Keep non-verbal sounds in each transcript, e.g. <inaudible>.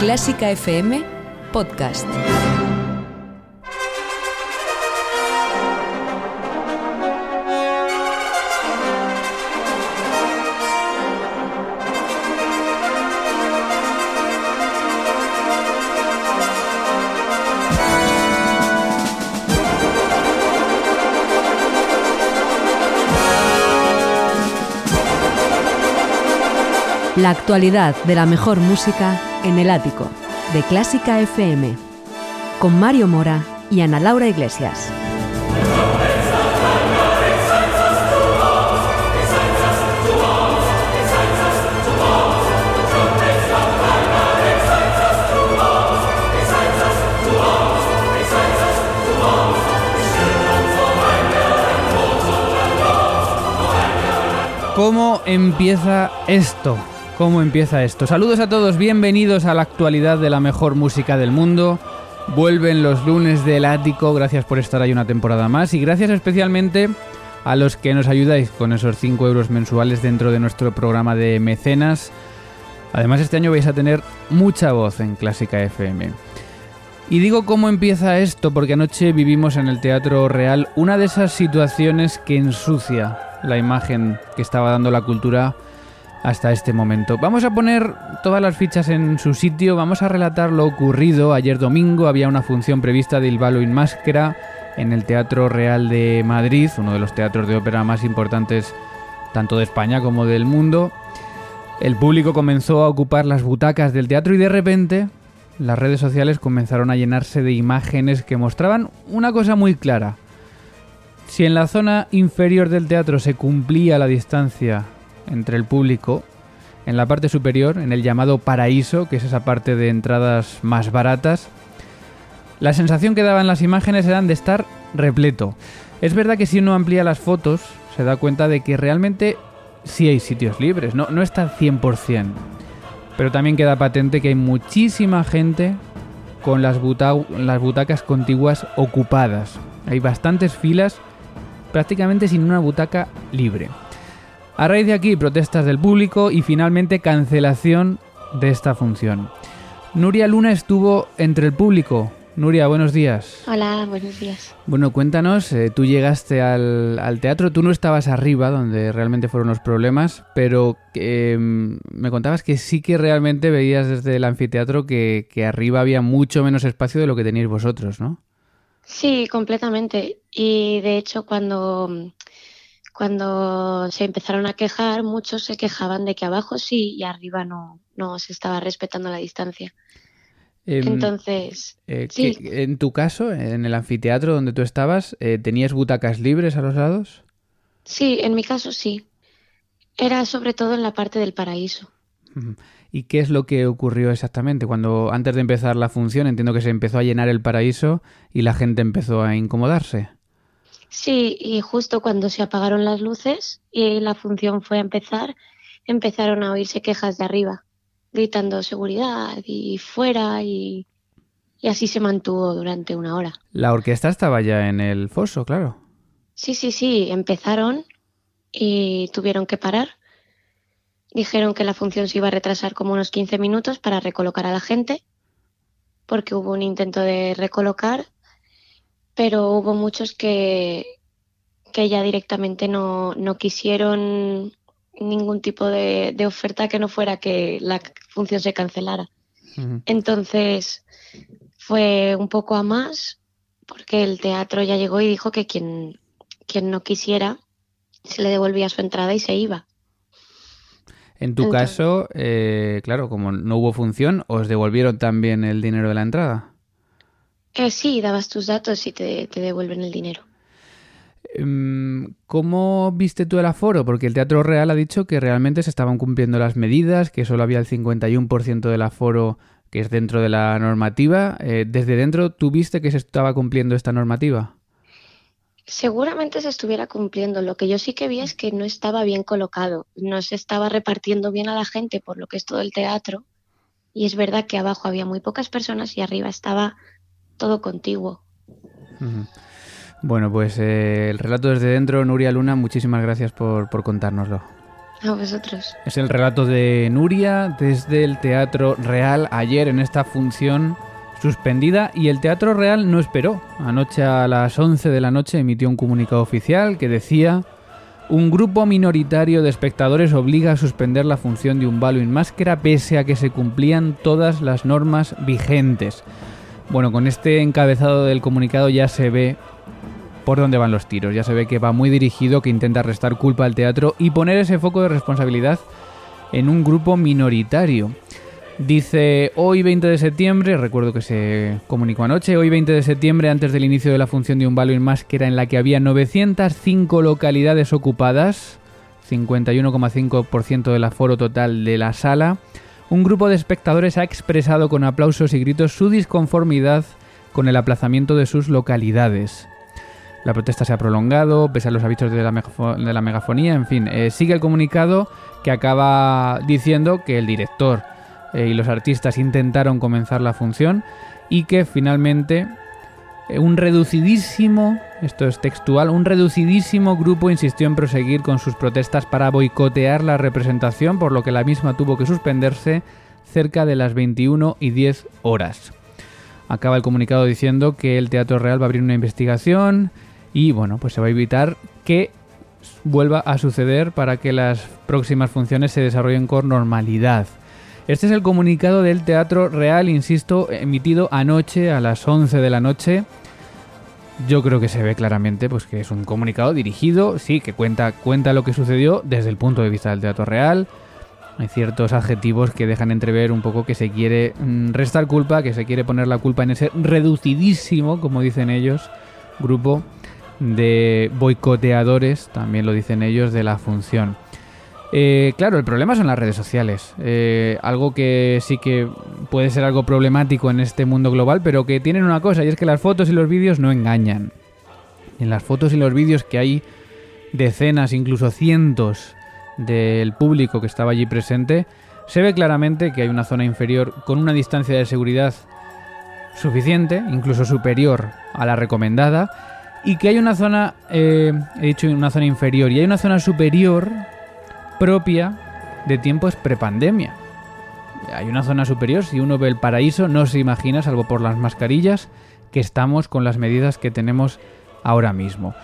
Clásica FM Podcast. La actualidad de la mejor música en el ático de Clásica FM con Mario Mora y Ana Laura Iglesias. ¿Cómo empieza esto? ¿Cómo empieza esto? Saludos a todos, bienvenidos a la actualidad de la mejor música del mundo. Vuelven los lunes del ático, gracias por estar ahí una temporada más y gracias especialmente a los que nos ayudáis con esos 5 euros mensuales dentro de nuestro programa de mecenas. Además este año vais a tener mucha voz en Clásica FM. Y digo cómo empieza esto porque anoche vivimos en el Teatro Real una de esas situaciones que ensucia la imagen que estaba dando la cultura hasta este momento. Vamos a poner todas las fichas en su sitio, vamos a relatar lo ocurrido. Ayer domingo había una función prevista de Il in Máscara en el Teatro Real de Madrid, uno de los teatros de ópera más importantes tanto de España como del mundo. El público comenzó a ocupar las butacas del teatro y de repente las redes sociales comenzaron a llenarse de imágenes que mostraban una cosa muy clara. Si en la zona inferior del teatro se cumplía la distancia entre el público, en la parte superior, en el llamado paraíso, que es esa parte de entradas más baratas, la sensación que daban las imágenes eran de estar repleto. Es verdad que si uno amplía las fotos, se da cuenta de que realmente sí hay sitios libres, no, no está al 100%. Pero también queda patente que hay muchísima gente con las, las butacas contiguas ocupadas. Hay bastantes filas prácticamente sin una butaca libre. A raíz de aquí, protestas del público y finalmente cancelación de esta función. Nuria Luna estuvo entre el público. Nuria, buenos días. Hola, buenos días. Bueno, cuéntanos, eh, tú llegaste al, teatro, tú no estabas arriba, donde realmente fueron los problemas, pero em, me contabas que sí que realmente veías desde el anfiteatro que, que arriba había mucho menos espacio de lo que teníais vosotros, ¿no? Sí, completamente. Y de hecho, cuando cuando se empezaron a quejar, muchos se quejaban de que abajo sí y arriba no, no se estaba respetando la distancia. Em, Entonces, eh, en tu caso, en el anfiteatro donde tú estabas, eh, ¿tenías butacas libres a los lados? Sí, en mi caso sí. Era sobre todo en la parte del paraíso. ¿Y qué es lo que ocurrió exactamente? Cuando antes de empezar la función entiendo que se empezó a llenar el paraíso y la gente empezó a incomodarse. Sí, y justo cuando se apagaron las luces y la función fue a empezar, empezaron a oírse quejas de arriba, gritando seguridad y fuera y, y así se mantuvo durante una hora. La orquesta estaba ya en el foso, claro. Sí, sí, sí, empezaron y tuvieron que parar. Dijeron que la función se iba a retrasar como unos 15 minutos para recolocar a la gente, porque hubo un intento de recolocar pero hubo muchos que, que ya directamente no, no quisieron ningún tipo de, oferta que no fuera que la función se cancelara. Entonces fue un poco a más porque el teatro ya llegó y dijo que quien, quien no quisiera se le devolvía su entrada y se iba. En tu caso, eh, claro, como no hubo función, ¿os devolvieron también el dinero de la entrada? Eh, sí, dabas tus datos y te, devuelven el dinero. Em, ¿Cómo viste tú el aforo? Porque el Teatro Real ha dicho que realmente se estaban cumpliendo las medidas, que solo había el 51% del aforo que es dentro de la normativa. Eh, ¿Desde dentro tú viste que se estaba cumpliendo esta normativa? Seguramente se estuviera cumpliendo. Lo que yo sí que vi es que no estaba bien colocado, no se estaba repartiendo bien a la gente por lo que es todo el teatro. Y es verdad que abajo había muy pocas personas y arriba estaba todo contiguo. Bueno, pues eh, el relato desde dentro, Nuria Luna, muchísimas gracias por, por contárnoslo. A vosotros. Es el relato de Nuria desde el Teatro Real ayer en esta función suspendida y el Teatro Real no esperó. Anoche a las 11 de la noche emitió un comunicado oficial que decía un grupo minoritario de espectadores obliga a suspender la función de un balo en máscara pese a que se cumplían todas las normas vigentes. Bueno, con este encabezado del comunicado ya se ve por dónde van los tiros. Ya se ve que va muy dirigido, que intenta restar culpa al teatro y poner ese foco de responsabilidad en un grupo minoritario. Dice, hoy 20 de septiembre, recuerdo que se comunicó anoche, hoy 20 de septiembre, antes del inicio de la función de un Halloween Máscara en la que había 905 localidades ocupadas, 51,5% del aforo total de la sala, un grupo de espectadores ha expresado con aplausos y gritos su disconformidad con el aplazamiento de sus localidades. La protesta se ha prolongado, pese a los avisos de la, megafonía, en fin, eh, sigue el comunicado que acaba diciendo que el director eh, y los artistas intentaron comenzar la función y que finalmente eh, un reducidísimo, esto es textual, un reducidísimo grupo insistió en proseguir con sus protestas para boicotear la representación, por lo que la misma tuvo que suspenderse cerca de las 21 y 10 horas. Acaba el comunicado diciendo que el Teatro Real va a abrir una investigación y bueno, pues se va a evitar que vuelva a suceder para que las próximas funciones se desarrollen con normalidad. Este es el comunicado del Teatro Real, insisto, emitido anoche a las 11 de la noche. Yo creo que se ve claramente pues que es un comunicado dirigido, sí, que cuenta cuenta lo que sucedió desde el punto de vista del Teatro Real. Hay ciertos adjetivos que dejan entrever un poco que se quiere mm, restar culpa, que se quiere poner la culpa en ese reducidísimo, como dicen ellos, grupo de boicoteadores, también lo dicen ellos, de la función. Eh, claro, el problema son las redes sociales. Eh, algo que sí que puede ser algo problemático en este mundo global, pero que tienen una cosa, y es que las fotos y los vídeos no engañan. En las fotos y los vídeos que hay decenas, incluso cientos del público que estaba allí presente, se ve claramente que hay una zona inferior con una distancia de seguridad suficiente, incluso superior a la recomendada, y que hay una zona, eh, he dicho una zona inferior, y hay una zona superior propia de tiempos prepandemia. Hay una zona superior, si uno ve el paraíso, no se imagina, salvo por las mascarillas, que estamos con las medidas que tenemos ahora mismo.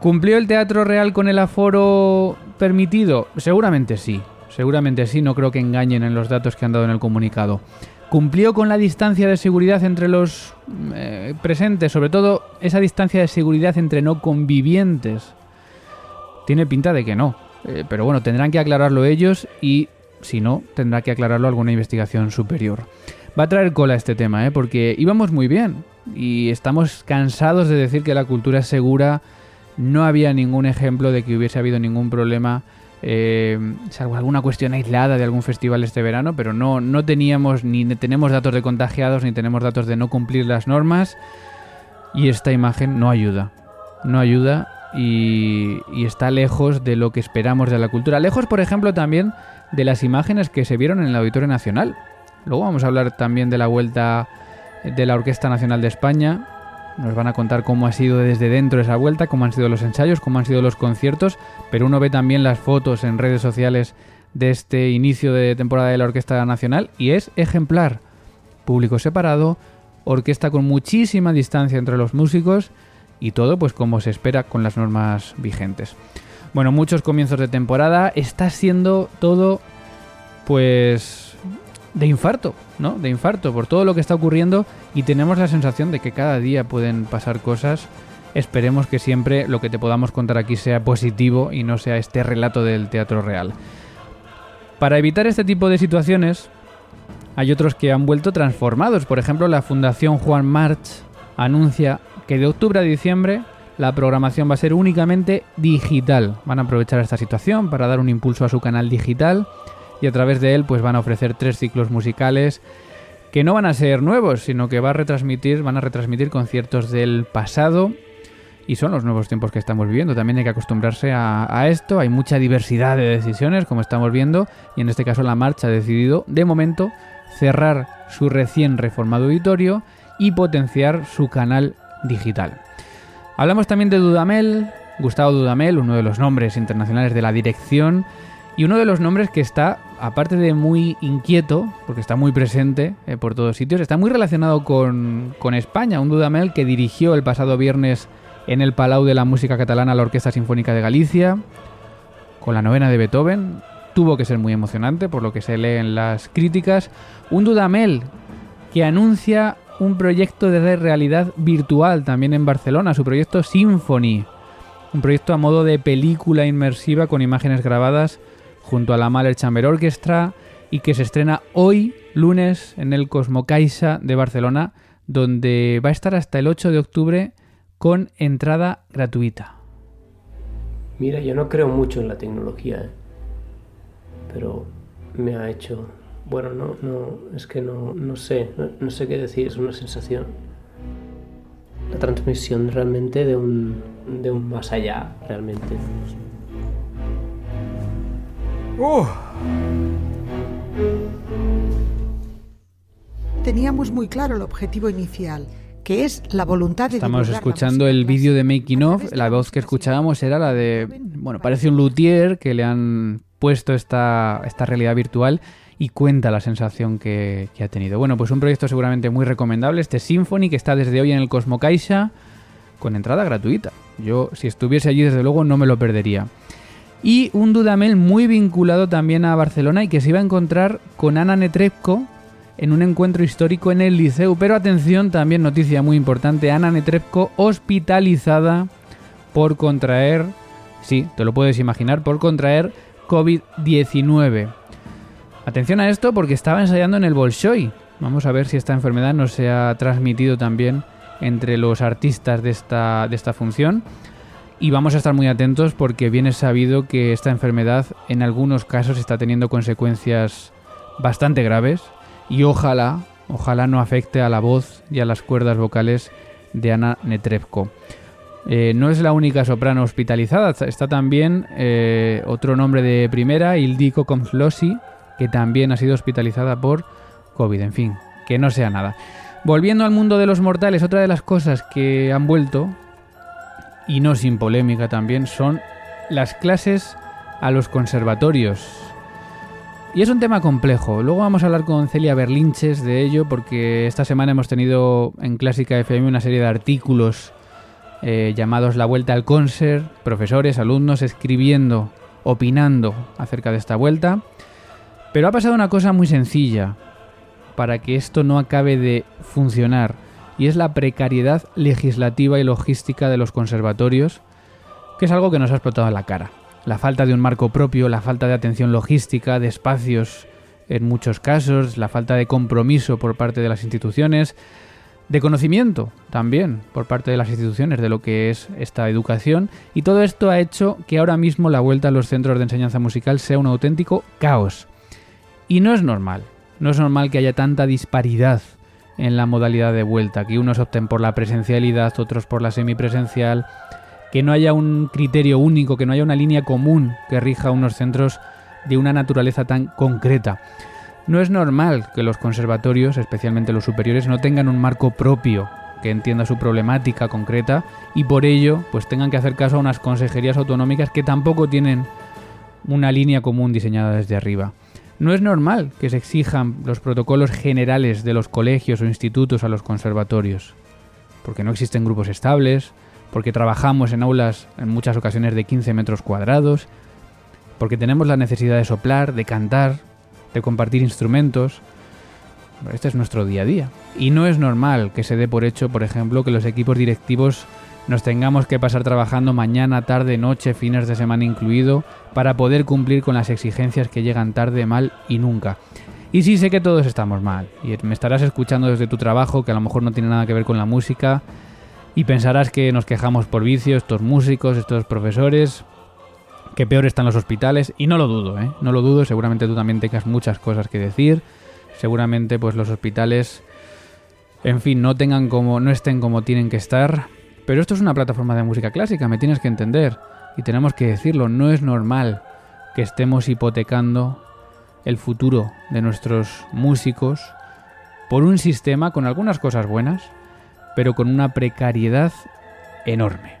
¿Cumplió el Teatro Real con el aforo permitido? Seguramente sí, seguramente sí, no creo que engañen en los datos que han dado en el comunicado. ¿Cumplió con la distancia de seguridad entre los eh, presentes? Sobre todo esa distancia de seguridad entre no convivientes. Tiene pinta de que no. Eh, pero bueno, tendrán que aclararlo ellos y si no, tendrá que aclararlo alguna investigación superior. Va a traer cola este tema, ¿eh? porque íbamos muy bien y estamos cansados de decir que la cultura es segura. No había ningún ejemplo de que hubiese habido ningún problema eh, salvo alguna cuestión aislada de algún festival este verano, pero no, no teníamos ni tenemos datos de contagiados ni tenemos datos de no cumplir las normas y esta imagen no ayuda, no ayuda y, y está lejos de lo que esperamos de la cultura, lejos por ejemplo también de las imágenes que se vieron en el Auditorio Nacional. Luego vamos a hablar también de la vuelta de la Orquesta Nacional de España, nos van a contar cómo ha sido desde dentro esa vuelta, cómo han sido los ensayos, cómo han sido los conciertos, pero uno ve también las fotos en redes sociales de este inicio de temporada de la Orquesta Nacional y es ejemplar. Público separado, orquesta con muchísima distancia entre los músicos y todo pues como se espera con las normas vigentes. Bueno, muchos comienzos de temporada, está siendo todo pues de infarto, ¿no? De infarto por todo lo que está ocurriendo y tenemos la sensación de que cada día pueden pasar cosas. Esperemos que siempre lo que te podamos contar aquí sea positivo y no sea este relato del teatro real. Para evitar este tipo de situaciones, hay otros que han vuelto transformados. Por ejemplo, la Fundación Juan March anuncia que de octubre a diciembre la programación va a ser únicamente digital. Van a aprovechar esta situación para dar un impulso a su canal digital y a través de él pues van a ofrecer tres ciclos musicales que no van a ser nuevos, sino que va a retransmitir, van a retransmitir conciertos del pasado y son los nuevos tiempos que estamos viviendo. También hay que acostumbrarse a, esto. Hay mucha diversidad de decisiones, como estamos viendo, y en este caso la marcha ha decidido, de momento, cerrar su recién reformado auditorio y potenciar su canal digital. Hablamos también de Dudamel, Gustavo Dudamel, uno de los nombres internacionales de la dirección y uno de los nombres que está, aparte de muy inquieto, porque está muy presente eh, por todos sitios, está muy relacionado con, con España. Un Dudamel que dirigió el pasado viernes en el Palau de la Música Catalana la Orquesta Sinfónica de Galicia, con la novena de Beethoven. Tuvo que ser muy emocionante, por lo que se lee en las críticas. Un Dudamel que anuncia un proyecto de realidad virtual también en Barcelona, su proyecto Symphony. Un proyecto a modo de película inmersiva con imágenes grabadas junto a la Mahler Chamber Orchestra y que se estrena hoy, lunes, en el Cosmocaixa de Barcelona, donde va a estar hasta el 8 de octubre con entrada gratuita. Mira, yo no creo mucho en la tecnología, ¿eh? pero me ha hecho... Bueno, no, no, es que no, no sé, no, sé qué decir, es una sensación. La transmisión realmente de un, de un más allá, realmente. Teníamos muy claro el objetivo inicial, que es la voluntad de Estamos escuchando el vídeo de Making of, la voz que escuchábamos era la de, bueno, parece un luthier que le han puesto esta, esta realidad virtual y cuenta la sensación que, ha tenido. Bueno, pues un proyecto seguramente muy recomendable, este Symphony que está desde hoy en el Cosmo Caixa con entrada gratuita. Yo, si estuviese allí, desde luego no me lo perdería. Y un Dudamel muy vinculado también a Barcelona y que se iba a encontrar con Ana Netrebko en un encuentro histórico en el Liceu. Pero atención, también noticia muy importante, Ana Netrebko hospitalizada por contraer, sí, te lo puedes imaginar, por contraer COVID-19. Atención a esto porque estaba ensayando en el Bolshoi. Vamos a ver si esta enfermedad no se ha transmitido también entre los artistas de esta, de esta función y vamos a estar muy atentos porque bien es sabido que esta enfermedad en algunos casos está teniendo consecuencias bastante graves y ojalá, ojalá no afecte a la voz y a las cuerdas vocales de Ana Netrebko. Eh, no es la única soprano hospitalizada, está también eh, otro nombre de primera, Ildiko Komslosi, que también ha sido hospitalizada por COVID. En fin, que no sea nada. Volviendo al mundo de los mortales, otra de las cosas que han vuelto y no sin polémica también, son las clases a los conservatorios. Y es un tema complejo. Luego vamos a hablar con Celia Berlinches de ello porque esta semana hemos tenido en Clásica FM una serie de artículos eh, llamados La Vuelta al Concert, profesores, alumnos escribiendo, opinando acerca de esta vuelta. Pero ha pasado una cosa muy sencilla para que esto no acabe de funcionar y es la precariedad legislativa y logística de los conservatorios, que es algo que nos ha explotado en la cara. La falta de un marco propio, la falta de atención logística, de espacios en muchos casos, la falta de compromiso por parte de las instituciones, de conocimiento también por parte de las instituciones de lo que es esta educación y todo esto ha hecho que ahora mismo la vuelta a los centros de enseñanza musical sea un auténtico caos. Y no es normal, no es normal que haya tanta disparidad en la modalidad de vuelta, que unos opten por la presencialidad, otros por la semipresencial, que no haya un criterio único, que no haya una línea común que rija unos centros de una naturaleza tan concreta. No es normal que los conservatorios, especialmente los superiores, no tengan un marco propio que entienda su problemática concreta y por ello pues tengan que hacer caso a unas consejerías autonómicas que tampoco tienen una línea común diseñada desde arriba. No es normal que se exijan los protocolos generales de los colegios o institutos a los conservatorios, porque no existen grupos estables, porque trabajamos en aulas en muchas ocasiones de 15 metros cuadrados, porque tenemos la necesidad de soplar, de cantar, de compartir instrumentos. Este es nuestro día a día. Y no es normal que se dé por hecho, por ejemplo, que los equipos directivos nos tengamos que pasar trabajando mañana, tarde, noche, fines de semana incluido, para poder cumplir con las exigencias que llegan tarde, mal y nunca. Y sí sé que todos estamos mal, y me estarás escuchando desde tu trabajo, que a lo mejor no tiene nada que ver con la música, Y pensarás que nos quejamos por vicio, estos músicos, estos profesores, que peor están los hospitales, y no lo dudo, ¿eh? No lo dudo, seguramente tú también tengas muchas cosas que decir, seguramente pues los hospitales, en fin, no tengan como, no estén como tienen que estar, pero esto es una plataforma de música clásica, me tienes que entender, y tenemos que decirlo, no es normal que estemos hipotecando el futuro de nuestros músicos por un sistema con algunas cosas buenas, pero con una precariedad enorme.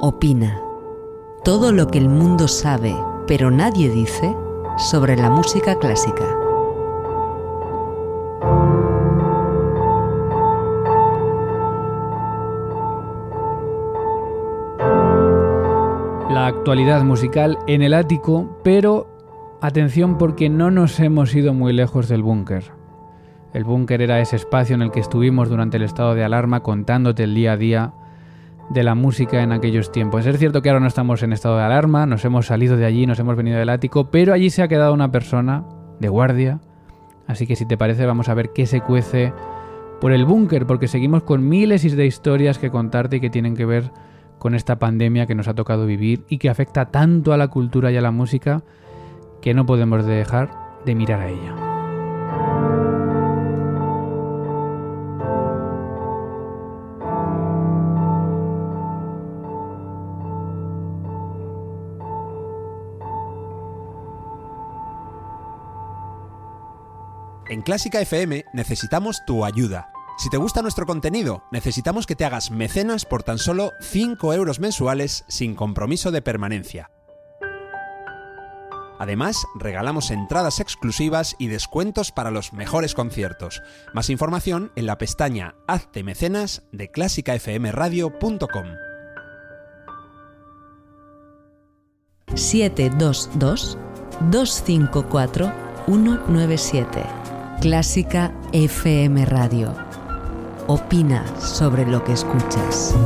Opina. Todo lo que el mundo sabe, pero nadie dice, sobre la música clásica. La actualidad musical en el ático, pero atención porque no nos hemos ido muy lejos del búnker. El búnker era ese espacio en el que estuvimos durante el estado de alarma contándote el día a día de la música en aquellos tiempos. Es cierto que ahora no estamos en estado de alarma, nos hemos salido de allí, nos hemos venido del ático, pero allí se ha quedado una persona de guardia. Así que si te parece vamos a ver qué se cuece por el búnker, porque seguimos con miles de historias que contarte y que tienen que ver con esta pandemia que nos ha tocado vivir y que afecta tanto a la cultura y a la música que no podemos dejar de mirar a ella. En Clásica FM necesitamos tu ayuda. Si te gusta nuestro contenido, necesitamos que te hagas mecenas por tan solo 5 euros mensuales sin compromiso de permanencia. Además, regalamos entradas exclusivas y descuentos para los mejores conciertos. Más información en la pestaña Hazte mecenas de clásicafmradio.com. 722 254 197 Clásica FM Radio. Opina sobre lo que escuchas.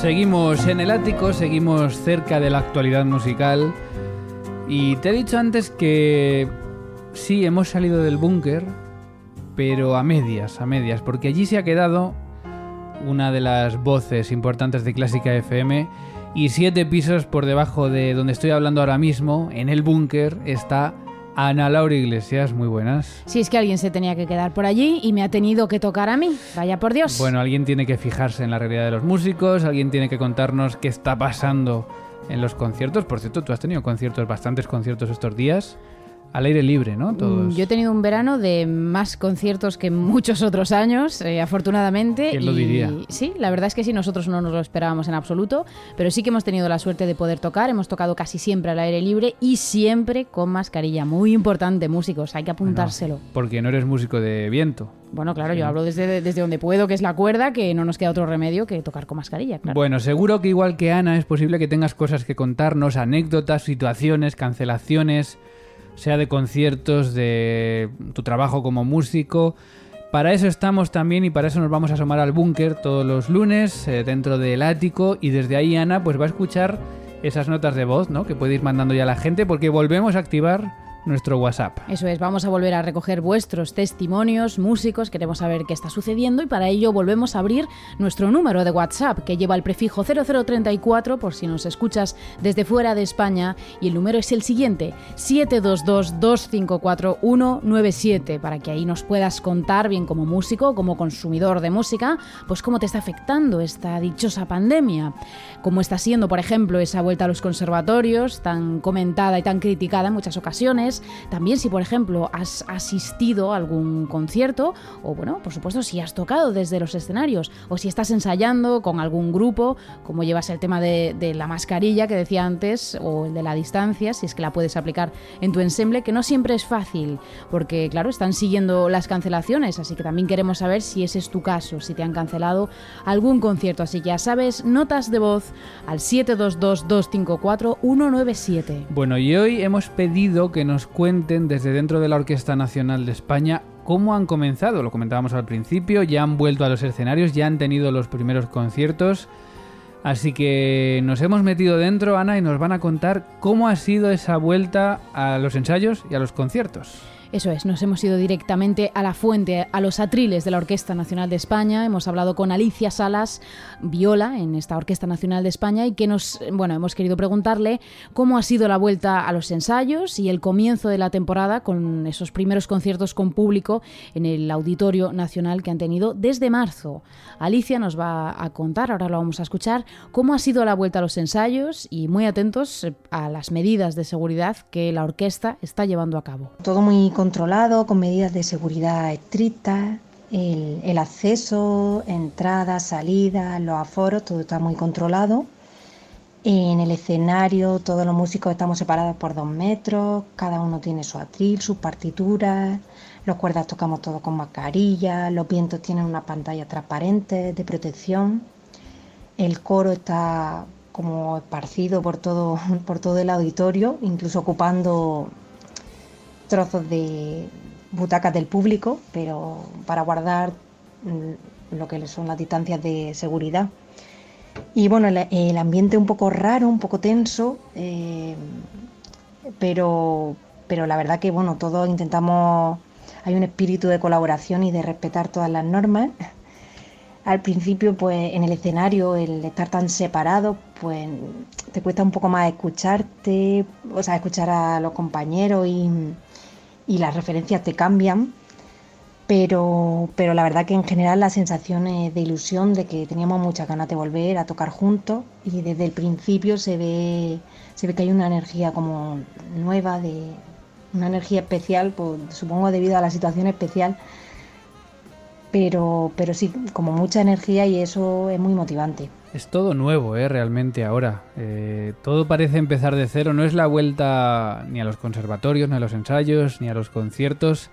Seguimos en el ático, seguimos cerca de la actualidad musical. Y te he dicho antes que sí, hemos salido del búnker, pero a medias, a medias, porque allí se ha quedado una de las voces importantes de Clásica FM. Y siete pisos por debajo de donde estoy hablando ahora mismo, en el búnker, está Ana Laura Iglesias. Muy buenas. Si es que alguien se tenía que quedar por allí y me ha tenido que tocar a mí. Vaya por Dios. Bueno, alguien tiene que fijarse en la realidad de los músicos, alguien tiene que contarnos qué está pasando en los conciertos. Por cierto, tú has tenido conciertos, bastantes conciertos estos días. Al aire libre, ¿no? Todos. Mm, Yo he tenido un verano de más conciertos que muchos <laughs> otros años, eh, afortunadamente. ¿Quién lo y- diría? Sí, la verdad es que sí, nosotros no nos lo esperábamos en absoluto, pero sí que hemos tenido la suerte de poder tocar. Hemos tocado casi siempre al aire libre y siempre con mascarilla. Muy importante, músicos, hay que apuntárselo. Porque no eres músico de viento. Bueno, claro, yo hablo desde, desde donde puedo, que es la cuerda, que no nos queda otro remedio que tocar con mascarilla, claro. Bueno, seguro que igual que Ana es posible que tengas cosas que contarnos, anécdotas, situaciones, cancelaciones, sea de conciertos, de tu trabajo como músico. Para eso estamos también y para eso nos vamos a asomar al búnker todos los lunes eh, dentro del ático y desde ahí Ana pues va a escuchar esas notas de voz, ¿no? Que ir mandando ya la gente porque volvemos a activar nuestro WhatsApp. Eso es, vamos a volver a recoger vuestros testimonios, músicos, queremos saber qué está sucediendo y para ello volvemos a abrir nuestro número de WhatsApp que lleva el prefijo 0034 por si nos escuchas desde fuera de España y el número es el siguiente 722-254-197 para que ahí nos puedas contar bien como músico como consumidor de música pues cómo te está afectando esta dichosa pandemia, cómo está siendo por ejemplo esa vuelta a los conservatorios tan comentada y tan criticada en muchas ocasiones, también si por ejemplo has asistido a algún concierto o bueno, por supuesto si has tocado desde los escenarios o si estás ensayando con algún grupo, como llevas el tema de, de la mascarilla que decía antes o el de la distancia, si es que la puedes aplicar en tu ensemble, que no siempre es fácil, porque claro, están siguiendo las cancelaciones, así que también queremos saber si ese es tu caso, si te han cancelado algún concierto, así que ya sabes, notas de voz al 722-254-197. Bueno, y hoy hemos pedido que nos cuenten desde dentro de la Orquesta Nacional de España cómo han comenzado. Lo comentábamos al principio, ya han vuelto a los escenarios, ya han tenido los primeros conciertos. Así que nos hemos metido dentro, Ana, y nos van a contar cómo ha sido esa vuelta a los ensayos y a los conciertos. Eso es, nos hemos ido directamente a la fuente, a los atriles de la Orquesta Nacional de España. Hemos hablado con Alicia Salas, viola en esta Orquesta Nacional de España, y que nos, bueno, hemos querido preguntarle cómo ha sido la vuelta a los ensayos y el comienzo de la temporada con esos primeros conciertos con público en el Auditorio Nacional que han tenido desde marzo. Alicia nos va a contar, ahora lo vamos a escuchar, cómo ha sido la vuelta a los ensayos y muy atentos a las medidas de seguridad que la orquesta está llevando a cabo. Todo muy controlado, con medidas de seguridad estrictas, el, acceso, entrada, salida, los aforos, todo está muy controlado. En el escenario todos los músicos estamos separados por dos metros, cada uno tiene su atril, sus partituras, los cuerdas tocamos todos con mascarilla, los vientos tienen una pantalla transparente de protección, el coro está como esparcido por todo, <laughs> por todo el auditorio, incluso ocupando trozos de butacas del público, pero para guardar mm, lo que son las distancias de seguridad. Y bueno, el, ambiente un poco raro, un poco tenso, eh, pero, pero la verdad que bueno, todos intentamos, hay un espíritu de colaboración y de respetar todas las normas. Al principio, pues en el escenario, el estar tan separado, pues te cuesta un poco más escucharte, o sea, escuchar a los compañeros y, y las referencias te cambian, pero, pero la verdad que en general la sensación es de ilusión, de que teníamos muchas ganas de volver a tocar juntos y desde el principio se ve, se ve que hay una energía como nueva, de una energía especial, pues, supongo debido a la situación especial, pero, pero sí, como mucha energía y eso es muy motivante. Es todo nuevo, ¿eh? realmente ahora. Eh, todo parece empezar de cero. No es la vuelta ni a los conservatorios, ni a los ensayos, ni a los conciertos.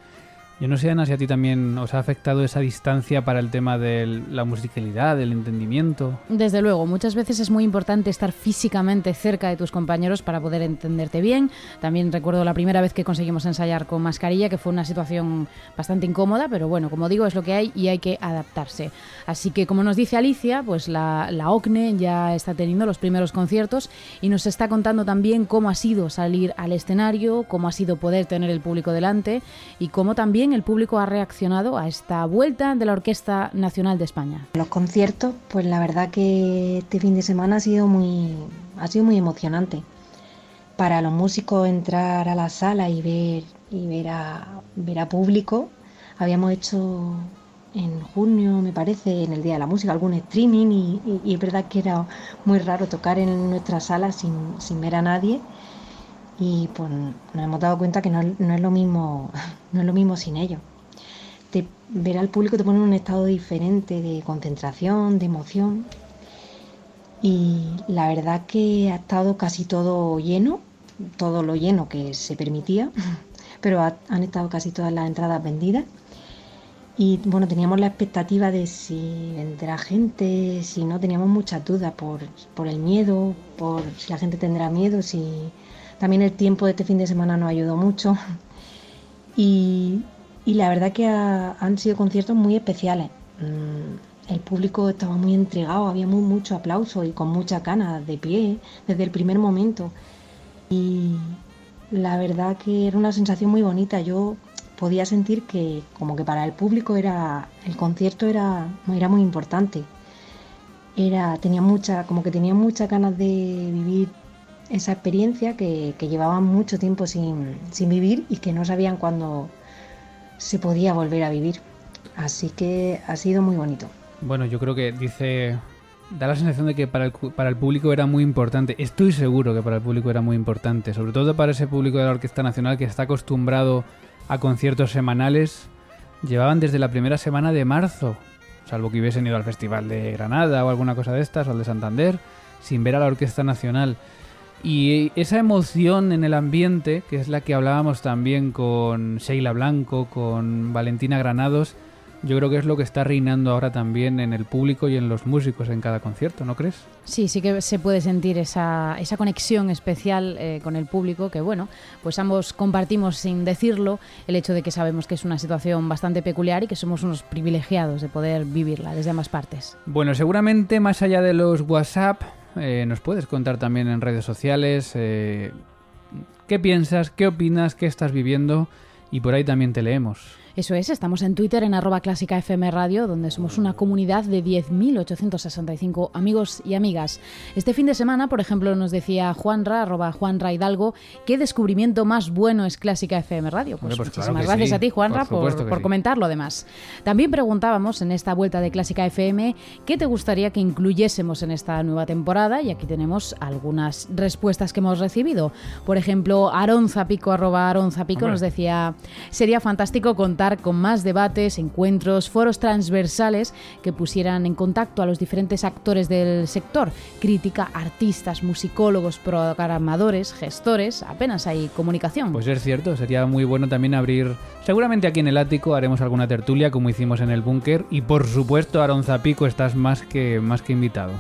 Yo no sé, Ana, si a ti también os ha afectado esa distancia para el tema de la musicalidad, del entendimiento. Desde luego, muchas veces es muy importante estar físicamente cerca de tus compañeros para poder entenderte bien. También recuerdo la primera vez que conseguimos ensayar con mascarilla, que fue una situación bastante incómoda, pero bueno, como digo, es lo que hay y hay que adaptarse. Así que, como nos dice Alicia, pues la, la OCNE ya está teniendo los primeros conciertos y nos está contando también cómo ha sido salir al escenario, cómo ha sido poder tener el público delante y cómo también el público ha reaccionado a esta vuelta de la Orquesta Nacional de España. Los conciertos, pues la verdad que este fin de semana ha sido muy, ha sido muy emocionante. Para los músicos entrar a la sala y ver, y ver, a, ver a público, habíamos hecho en junio, me parece, en el Día de la Música, algún streaming y, es verdad que era muy raro tocar en nuestra sala sin, sin ver a nadie y pues nos hemos dado cuenta que no, es lo mismo <laughs> no es lo mismo sin ellos. Te, ver al público te pone en un estado diferente de concentración de emoción. Y la verdad que ha estado casi todo lleno todo lo lleno que se permitía <laughs> pero han estado casi todas las entradas vendidas. Y bueno teníamos la expectativa de si vendrá gente si no teníamos muchas dudas por, por el miedo por si la gente tendrá miedo si también el tiempo de este fin de semana nos ayudó mucho. Y, la verdad que han sido conciertos muy especiales. Mm, el público estaba muy entregado, había muy, mucho aplauso y con mucha ganas de pie desde el primer momento. Y la verdad que era una sensación muy bonita. Yo podía sentir que como que para el público era el concierto era, era muy importante. Era, tenía mucha, como que tenía muchas ganas de vivir esa experiencia que, llevaban mucho tiempo sin, vivir y que no sabían cuándo se podía volver a vivir. Así que ha sido muy bonito. Bueno, yo creo que dice da la sensación de que para el, para el público era muy importante. Estoy seguro que para el público era muy importante, sobre todo para ese público de la Orquesta Nacional que está acostumbrado a conciertos semanales. Llevaban desde la primera semana de marzo, salvo que hubiesen ido al Festival de Granada o alguna cosa de estas, o al de Santander, sin ver a la Orquesta Nacional. Y esa emoción en el ambiente, que es la que hablábamos también con Sheila Blanco, con Valentina Granados, yo creo que es lo que está reinando ahora también en el público y en los músicos en cada concierto, ¿no crees? Sí, sí que se puede sentir esa, esa conexión especial eh, con el público, que bueno, pues ambos compartimos sin decirlo el hecho de que sabemos que es una situación bastante peculiar y que somos unos privilegiados de poder vivirla desde ambas partes. Bueno, seguramente más allá de los WhatsApp, eh, nos puedes contar también en redes sociales eh, qué piensas, qué opinas, qué estás viviendo y por ahí también te leemos. Eso es, estamos en Twitter en arroba clásica FM Radio, donde somos una comunidad de 10.865 amigos y amigas. Este fin de semana, por ejemplo, nos decía Juanra, arroba Juanra Hidalgo, ¿qué descubrimiento más bueno es Clásica FM Radio? Pues, pues muchísimas gracias a ti, Juanra, por, por, comentarlo además. También preguntábamos en esta vuelta de Clásica FM, ¿qué te gustaría que incluyésemos en esta nueva temporada? Y aquí tenemos algunas respuestas que hemos recibido. Por ejemplo, Aaron Zapico, arroba Aaron Zapico, nos decía, sería fantástico contar con más debates, encuentros, foros transversales que pusieran en contacto a los diferentes actores del sector, crítica, artistas, musicólogos, programadores, gestores, apenas hay comunicación. Pues es cierto, sería muy bueno también abrir, seguramente aquí en el ático haremos alguna tertulia como hicimos en el búnker y por supuesto Aaron Zapico estás más que, más que invitado.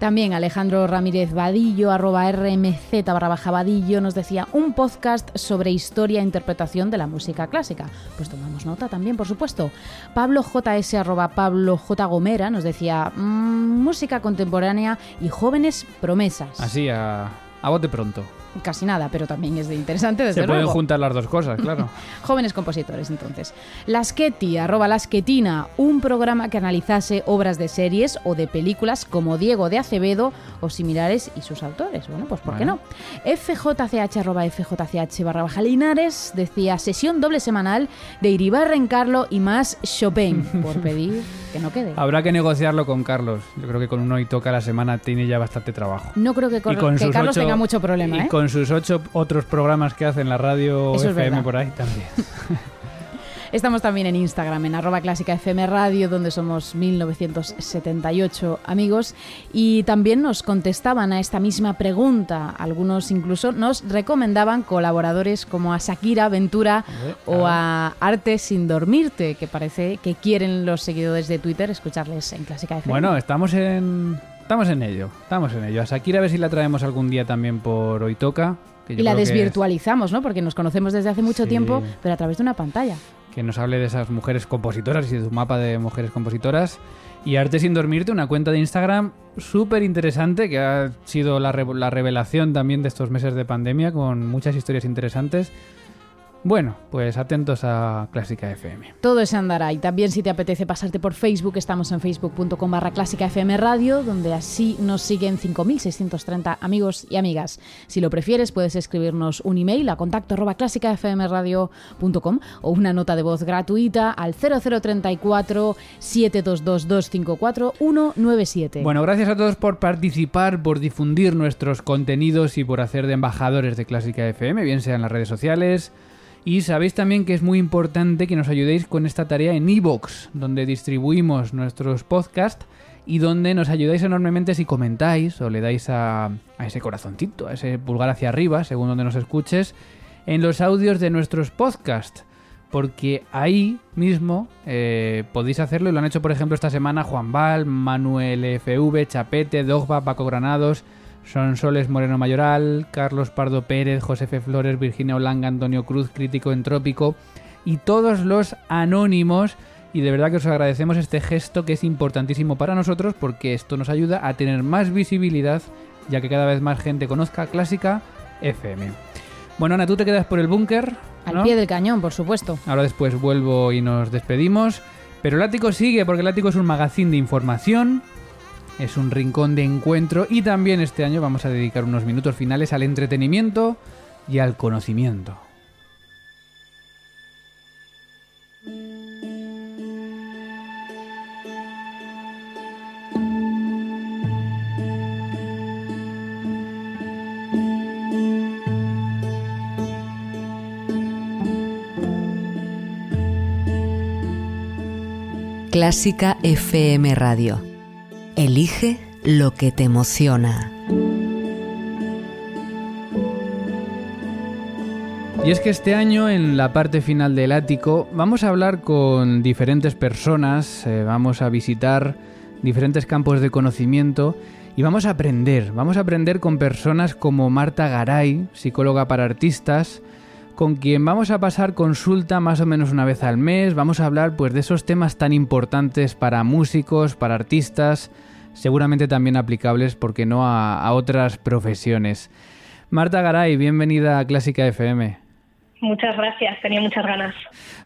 También Alejandro Ramírez Vadillo, arroba rmz barra baja nos decía un podcast sobre historia e interpretación de la música clásica. Pues tomamos nota también, por supuesto. Pablo JS, arroba Pablo J. Gomera, nos decía mmm, música contemporánea y jóvenes promesas. Así, a, a bote pronto casi nada, pero también es de interesante desde Se pueden juntar las dos cosas, claro. <laughs> Jóvenes compositores, entonces. Lasqueti, arroba Lasquetina, un programa que analizase obras de series o de películas como Diego de Acevedo o similares y sus autores. Bueno, pues ¿por qué no? FJCH, arroba FJCH barra baja Linares, decía sesión doble semanal de Iribarren Carlo y más Chopin, por <laughs> pedir que no quede. Habrá que negociarlo con Carlos. Yo creo que con uno y toca la semana tiene ya bastante trabajo. No creo que, con, que Carlos tenga mucho problema, ¿eh? con sus ocho otros programas que hace en la radio FM por ahí también. <laughs> Estamos también en Instagram, en arroba clásica FM Radio, donde somos 1978 amigos. Y también nos contestaban a esta misma pregunta. Algunos incluso nos recomendaban colaboradores como a Shakira Ventura o a Arte sin dormirte, que parece que quieren los seguidores de Twitter escucharles en Clásica FM. Bueno, estamos en Estamos en ello, estamos en ello. A Shakira a ver si la traemos algún día también por Hoy Toca. y la desvirtualizamos, ¿no? Porque nos conocemos desde hace mucho tiempo, pero a través de una pantalla. Que nos hable de esas mujeres compositoras y de su mapa de mujeres compositoras. Y Arte sin dormirte, una cuenta de Instagram súper interesante que ha sido la, la revelación también de estos meses de pandemia con muchas historias interesantes. Bueno, pues atentos a Clásica FM. Todo se andará y también si te apetece pasarte por Facebook, estamos en facebook.com barra Clásica FM Radio, donde así nos siguen 5.630 amigos y amigas. Si lo prefieres, puedes escribirnos un email a contacto arroba clásicafmradio.com o una nota de voz gratuita al 0034 722 197. Bueno, gracias a todos por participar, por difundir nuestros contenidos y por hacer de embajadores de Clásica FM, bien sea en las redes sociales, y sabéis también que es muy importante que nos ayudéis con esta tarea en iVoox, donde distribuimos nuestros podcasts y donde nos ayudáis enormemente si comentáis o le dais a, ese corazoncito, a ese pulgar hacia arriba, según donde nos escuches, en los audios de nuestros podcasts. Porque ahí mismo eh, podéis hacerlo y lo han hecho, por ejemplo, esta semana Juan Val, Manuel FV, Chapete, Dogba, Paco Granados, son Soles Moreno Mayoral, Carlos Pardo Pérez, Josefe Flores, Virginia Olanga, Antonio Cruz, Crítico Entrópico y todos los anónimos. Y de verdad que os agradecemos este gesto que es importantísimo para nosotros porque esto nos ayuda a tener más visibilidad ya que cada vez más gente conozca Clásica FM. Bueno, Ana, tú te quedas por el búnker. Al pie del cañón, por supuesto. Ahora después vuelvo y nos despedimos. Pero el ático sigue porque el ático es un magazine de información, es un rincón de encuentro y también este año vamos a dedicar unos minutos finales al entretenimiento y al conocimiento. Clásica FM Radio Elige lo que te emociona. Y es que este año, en la parte final del ático, vamos a hablar con diferentes personas, eh, vamos a visitar diferentes campos de conocimiento y vamos a aprender. Vamos a aprender con personas como Marta Garay, psicóloga para artistas, con quien vamos a pasar consulta más o menos una vez al mes. Vamos a hablar pues de esos temas tan importantes para músicos, para artistas, seguramente también aplicables, porque no, a, a otras profesiones. Marta Garay, bienvenida a Clásica FM. Muchas gracias, tenía muchas ganas.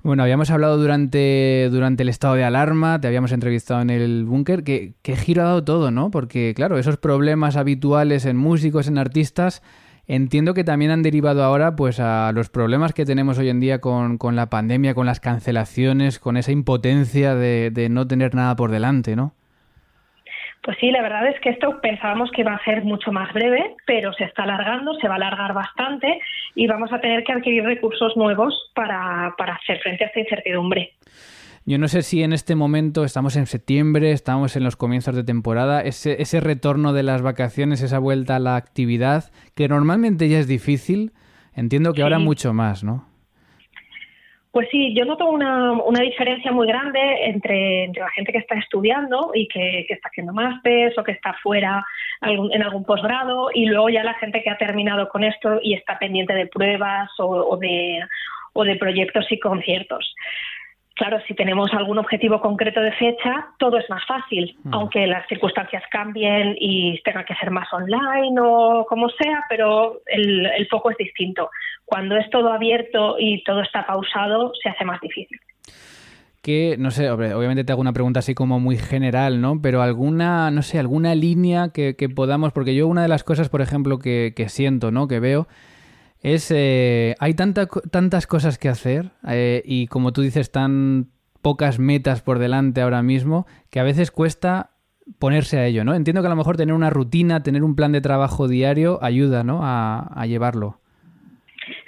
Bueno, habíamos hablado durante, durante el estado de alarma, te habíamos entrevistado en el búnker, que, giro ha dado todo, ¿no? Porque, claro, esos problemas habituales en músicos, en artistas, entiendo que también han derivado ahora pues a los problemas que tenemos hoy en día con, con la pandemia, con las cancelaciones, con esa impotencia de, de no tener nada por delante, ¿no? Pues sí, la verdad es que esto pensábamos que iba a ser mucho más breve, pero se está alargando, se va a alargar bastante y vamos a tener que adquirir recursos nuevos para, para hacer frente a esta incertidumbre. Yo no sé si en este momento estamos en septiembre, estamos en los comienzos de temporada, ese, ese retorno de las vacaciones, esa vuelta a la actividad, que normalmente ya es difícil, entiendo que ahora mucho más, ¿no? Pues sí, yo noto una, una diferencia muy grande entre, la gente que está estudiando y que, está haciendo másteres o que está fuera en algún posgrado y luego ya la gente que ha terminado con esto y está pendiente de pruebas o, de, o de proyectos y conciertos. Claro, si tenemos algún objetivo concreto de fecha, todo es más fácil, mm. aunque las circunstancias cambien y tenga que ser más online o como sea, pero el, el foco es distinto. Cuando es todo abierto y todo está pausado, se hace más difícil que, no sé, obviamente te hago una pregunta así como muy general, ¿no? Pero alguna, no sé, alguna línea que, que podamos, porque yo una de las cosas, por ejemplo, que, que siento, ¿no? Que veo, es, eh, hay tanta, tantas cosas que hacer eh, y como tú dices, tan pocas metas por delante ahora mismo, que a veces cuesta ponerse a ello, ¿no? Entiendo que a lo mejor tener una rutina, tener un plan de trabajo diario ayuda, ¿no? a llevarlo.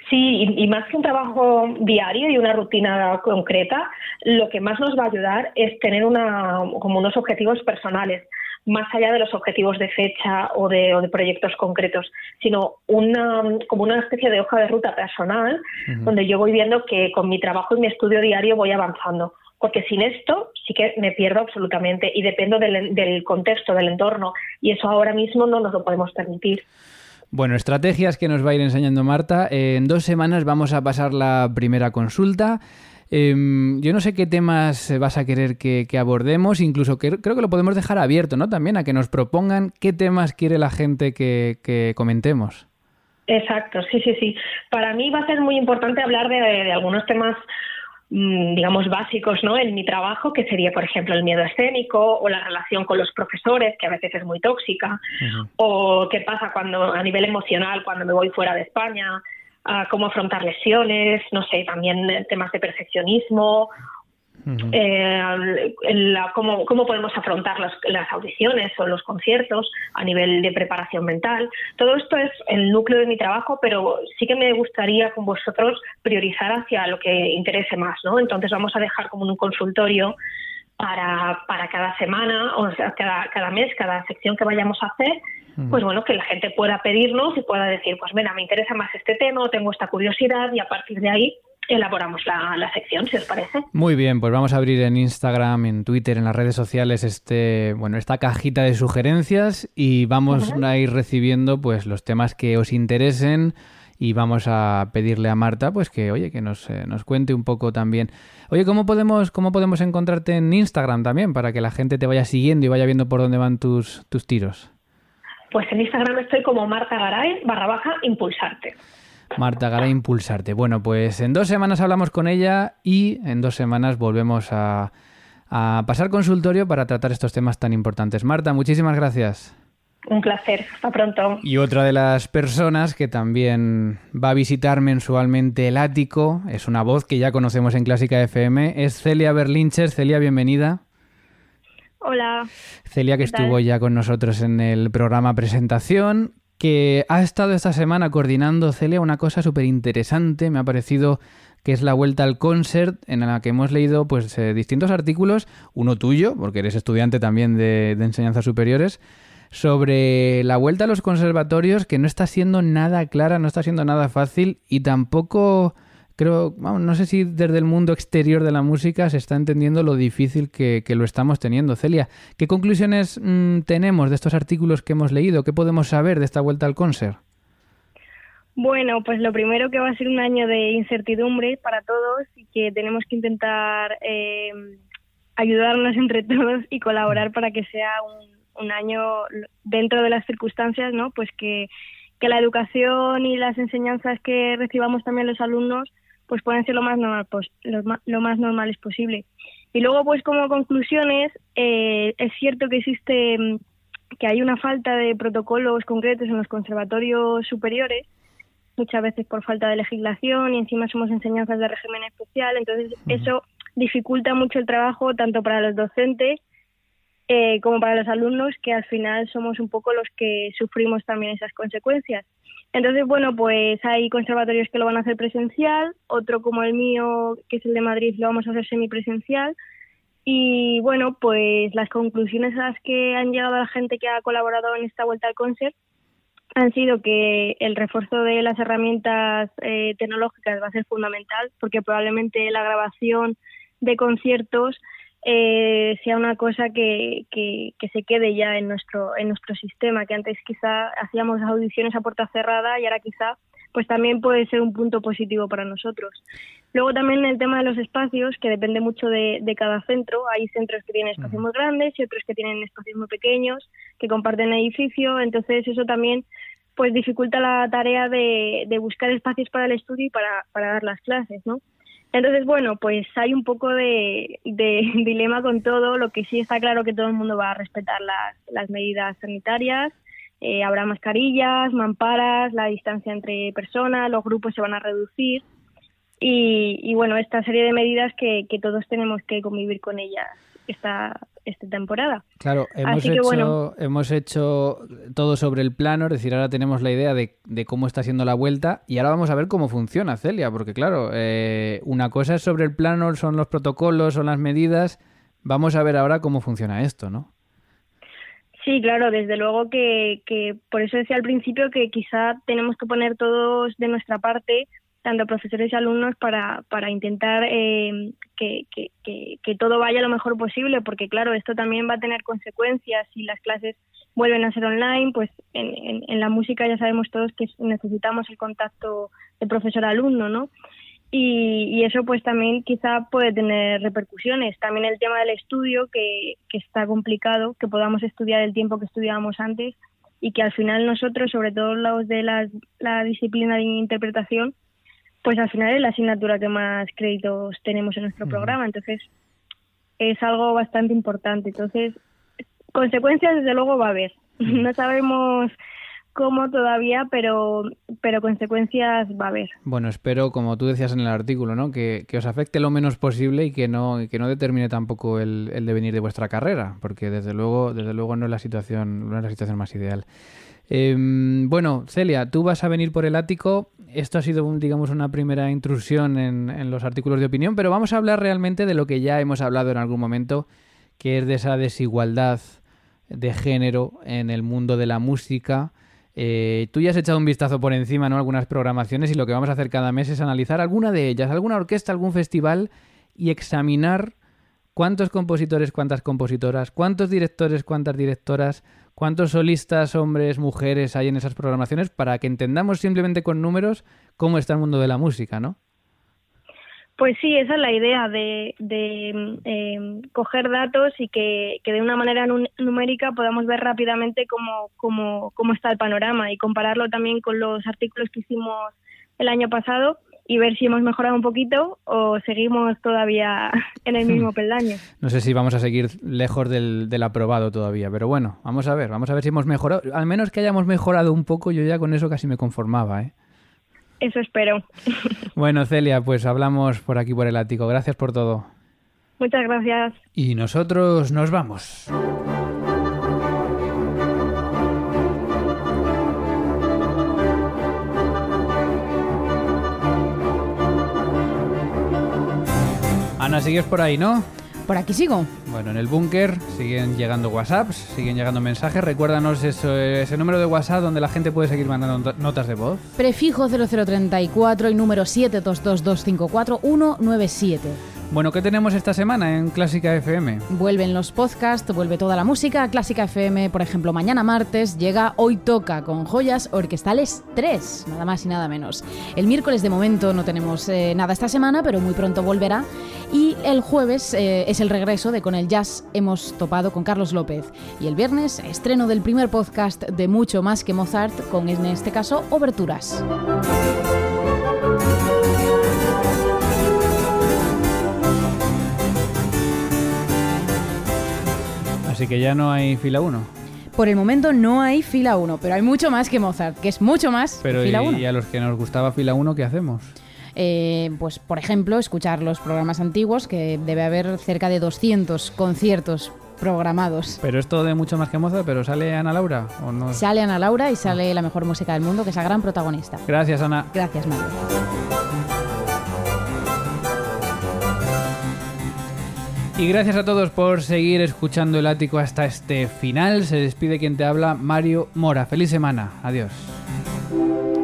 Sí, y, más que un trabajo diario y una rutina concreta, lo que más nos va a ayudar es tener una, como unos objetivos personales, más allá de los objetivos de fecha o de, o de proyectos concretos, sino una, como una especie de hoja de ruta personal, donde yo voy viendo que con mi trabajo y mi estudio diario voy avanzando. Porque sin esto sí que me pierdo absolutamente y dependo del, del contexto, del entorno, y eso ahora mismo no nos lo podemos permitir. Bueno, estrategias que nos va a ir enseñando Marta. en dos semanas vamos a pasar la primera consulta. Em, yo no sé qué temas vas a querer que, abordemos, incluso creo que lo podemos dejar abierto, ¿no? También a que nos propongan qué temas quiere la gente que, comentemos. Exacto, sí, sí, sí. Para mí va a ser muy importante hablar de algunos temas Mm, digamos, básicos ¿no? en mi trabajo, que sería, por ejemplo, el miedo escénico o la relación con los profesores, que a veces es muy tóxica, o qué pasa cuando a nivel emocional, cuando me voy fuera de España, cómo afrontar lesiones, no sé, también temas de perfeccionismo eh, cómo, podemos afrontar las, audiciones o los conciertos a nivel de preparación mental. Todo esto es el núcleo de mi trabajo, pero sí que me gustaría con vosotros priorizar hacia lo que interese más, ¿no? Entonces vamos a dejar como un consultorio para, para cada semana, o sea, cada, cada mes, cada sección que vayamos a hacer, pues bueno, que la gente pueda pedirnos y pueda decir, pues mira, me interesa más este tema, tengo esta curiosidad y a partir de ahí elaboramos la, sección, si os parece. Muy bien, pues vamos a abrir en Instagram, en Twitter, en las redes sociales este, bueno, esta cajita de sugerencias y vamos a ir recibiendo pues los temas que os interesen y vamos a pedirle a Marta pues que oye que nos, eh, nos cuente un poco también. Oye, ¿cómo podemos cómo podemos encontrarte en Instagram también para que la gente te vaya siguiendo y vaya viendo por dónde van tus tus tiros? Pues en Instagram estoy como Marta Garay barra baja impulsarte. Marta Garay Impulsarte. Bueno, pues en dos semanas hablamos con ella y en dos semanas volvemos a, a pasar consultorio para tratar estos temas tan importantes. Marta, muchísimas gracias. Un placer, hasta pronto. Y otra de las personas que también va a visitar mensualmente el ático, es una voz que ya conocemos en Clásica FM, es Celia Berlincher. Celia, bienvenida. Hola. Celia que estuvo ya con nosotros en el programa Presentación, que ha estado esta semana coordinando Celia una cosa súper interesante, me ha parecido que es la vuelta al concert en la que hemos leído pues eh, distintos artículos, uno tuyo, porque eres estudiante también de, enseñanzas superiores, sobre la vuelta a los conservatorios que no está siendo nada clara, no está siendo nada fácil y tampoco creo, no sé si desde el mundo exterior de la música se está entendiendo lo difícil que, lo estamos teniendo. Celia, ¿qué conclusiones mm, tenemos de estos artículos que hemos leído? ¿Qué podemos saber de esta vuelta al concert? Bueno, pues lo primero que va a ser un año de incertidumbre para todos y que tenemos que intentar eh, ayudarnos entre <laughs> todos y colaborar para que sea un, un, año dentro de las circunstancias, ¿no? Pues que, que la educación y las enseñanzas que recibamos también los alumnos pues pueden ser lo más normal pues, lo, lo, más normales posible y luego pues como conclusiones eh, es cierto que existe que hay una falta de protocolos concretos en los conservatorios superiores muchas veces por falta de legislación y encima somos enseñanzas de régimen especial entonces eso dificulta mucho el trabajo tanto para los docentes eh, como para los alumnos que al final somos un poco los que sufrimos también esas consecuencias entonces, bueno, pues hay conservatorios que lo van a hacer presencial, otro como el mío, que es el de Madrid, lo vamos a hacer semipresencial. Y bueno, pues las conclusiones a las que han llegado la gente que ha colaborado en esta vuelta al concert han sido que el refuerzo de las herramientas eh, tecnológicas va a ser fundamental, porque probablemente la grabación de conciertos eh, sea una cosa que, que, se quede ya en nuestro en nuestro sistema que antes quizá hacíamos audiciones a puerta cerrada y ahora quizá pues también puede ser un punto positivo para nosotros. Luego también el tema de los espacios que depende mucho de, de cada centro. Hay centros que tienen espacios muy grandes y otros que tienen espacios muy pequeños que comparten edificio. Entonces eso también pues dificulta la tarea de, de buscar espacios para el estudio y para, para dar las clases no entonces, bueno, pues hay un poco de, <laughs> dilema con todo. Lo que sí está claro que todo el mundo va a respetar las, medidas sanitarias. Eh, habrá mascarillas, mamparas, la distancia entre personas, los grupos se van a reducir. Y, bueno, esta serie de medidas que, que todos tenemos que convivir con ellas esta, esta temporada. Claro, hemos, hecho, hemos hecho todo sobre el plano, es decir, ahora tenemos la idea de, cómo está siendo la vuelta y ahora vamos a ver cómo funciona, Celia, porque claro, eh, una cosa es sobre el plano, son los protocolos, son las medidas, vamos a ver ahora cómo funciona esto, ¿no? Sí, claro, desde luego que, que por eso decía al principio que quizá tenemos que poner todos de nuestra parte tanto profesores y alumnos para, para intentar eh, que, que, todo vaya lo mejor posible, porque claro, esto también va a tener consecuencias si las clases vuelven a ser online, pues en, en, la música ya sabemos todos que necesitamos el contacto de profesor-alumno, ¿no? Y, y, eso pues también quizá puede tener repercusiones. También el tema del estudio, que, que está complicado, que podamos estudiar el tiempo que estudiábamos antes y que al final nosotros, sobre todo los de la, la disciplina de interpretación, pues al final es la asignatura que más créditos tenemos en nuestro programa, entonces es algo bastante importante. Entonces, consecuencias desde luego va a haber. No sabemos cómo todavía, pero, pero consecuencias va a haber. Bueno, espero, como tú decías en el artículo, ¿no? que, os afecte lo menos posible y que no, que no determine tampoco el, el devenir de vuestra carrera, porque desde luego, desde luego no es la situación, no es la situación más ideal. Em, bueno, Celia, tú vas a venir por el ático. Esto ha sido, digamos, una primera intrusión en, los artículos de opinión, pero vamos a hablar realmente de lo que ya hemos hablado en algún momento, que es de esa desigualdad de género en el mundo de la música. Eh, tú ya has echado un vistazo por encima, ¿no? Algunas programaciones y lo que vamos a hacer cada mes es analizar alguna de ellas, alguna orquesta, algún festival y examinar cuántos compositores, cuántas compositoras, cuántos directores, cuántas directoras, cuántos solistas, hombres, mujeres hay en esas programaciones para que entendamos simplemente con números cómo está el mundo de la música, ¿no? Pues sí, esa es la idea de, em, coger datos y que, de una manera numérica podamos ver rápidamente cómo, cómo, cómo está el panorama y compararlo también con los artículos que hicimos el año pasado y ver si hemos mejorado un poquito o seguimos todavía <laughs> en el mismo peldaño. No sé si vamos a seguir lejos del, del, aprobado todavía, pero bueno, vamos a ver, vamos a ver si hemos mejorado. Al menos que hayamos mejorado un poco, yo ya con eso casi me conformaba, ¿eh? Eso espero. <laughs> Bueno, Celia, pues hablamos por aquí por el ático. Gracias por todo. Muchas gracias. Y nosotros nos vamos. Ana, sigues por ahí, ¿no? Por aquí sigo. Bueno, en el búnker siguen llegando WhatsApps, siguen llegando mensajes. Recuérdanos eso, ese número de WhatsApp donde la gente puede seguir mandando notas de voz. Prefijo 0034 y número 722254197. Bueno, ¿qué tenemos esta semana en Clásica FM? Vuelven los podcasts, vuelve toda la música. Clásica FM, por ejemplo, mañana martes llega Hoy Toca con joyas orquestales 3, nada más y nada menos. El miércoles de momento no tenemos eh, nada esta semana, pero muy pronto volverá. Y el jueves eh, es el regreso de Con el Jazz hemos topado con Carlos López. Y el viernes, estreno del primer podcast de Mucho más que Mozart, con en este caso, Oberturas. Así que ya no hay fila 1. Por el momento no hay fila 1, pero hay mucho más que Mozart, que es mucho más Pero que fila y, 1. y a los que nos gustaba fila 1, ¿qué hacemos? Eh, pues, por ejemplo, escuchar los programas antiguos, que debe haber cerca de 200 conciertos programados. Pero esto de mucho más que Mozart, pero sale Ana Laura o no. Sale Ana Laura y sale la mejor música del mundo, que es la gran protagonista. Gracias, Ana. Gracias, Mario. Y gracias a todos por seguir escuchando el ático hasta este final. Se despide quien te habla, Mario Mora. Feliz semana. Adiós.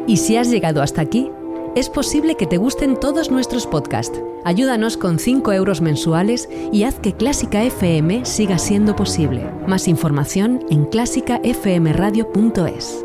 Y si has llegado hasta aquí, es posible que te gusten todos nuestros podcasts. Ayúdanos con 5 euros mensuales y haz que Clásica FM siga siendo posible. Más información en clásicafmradio.es.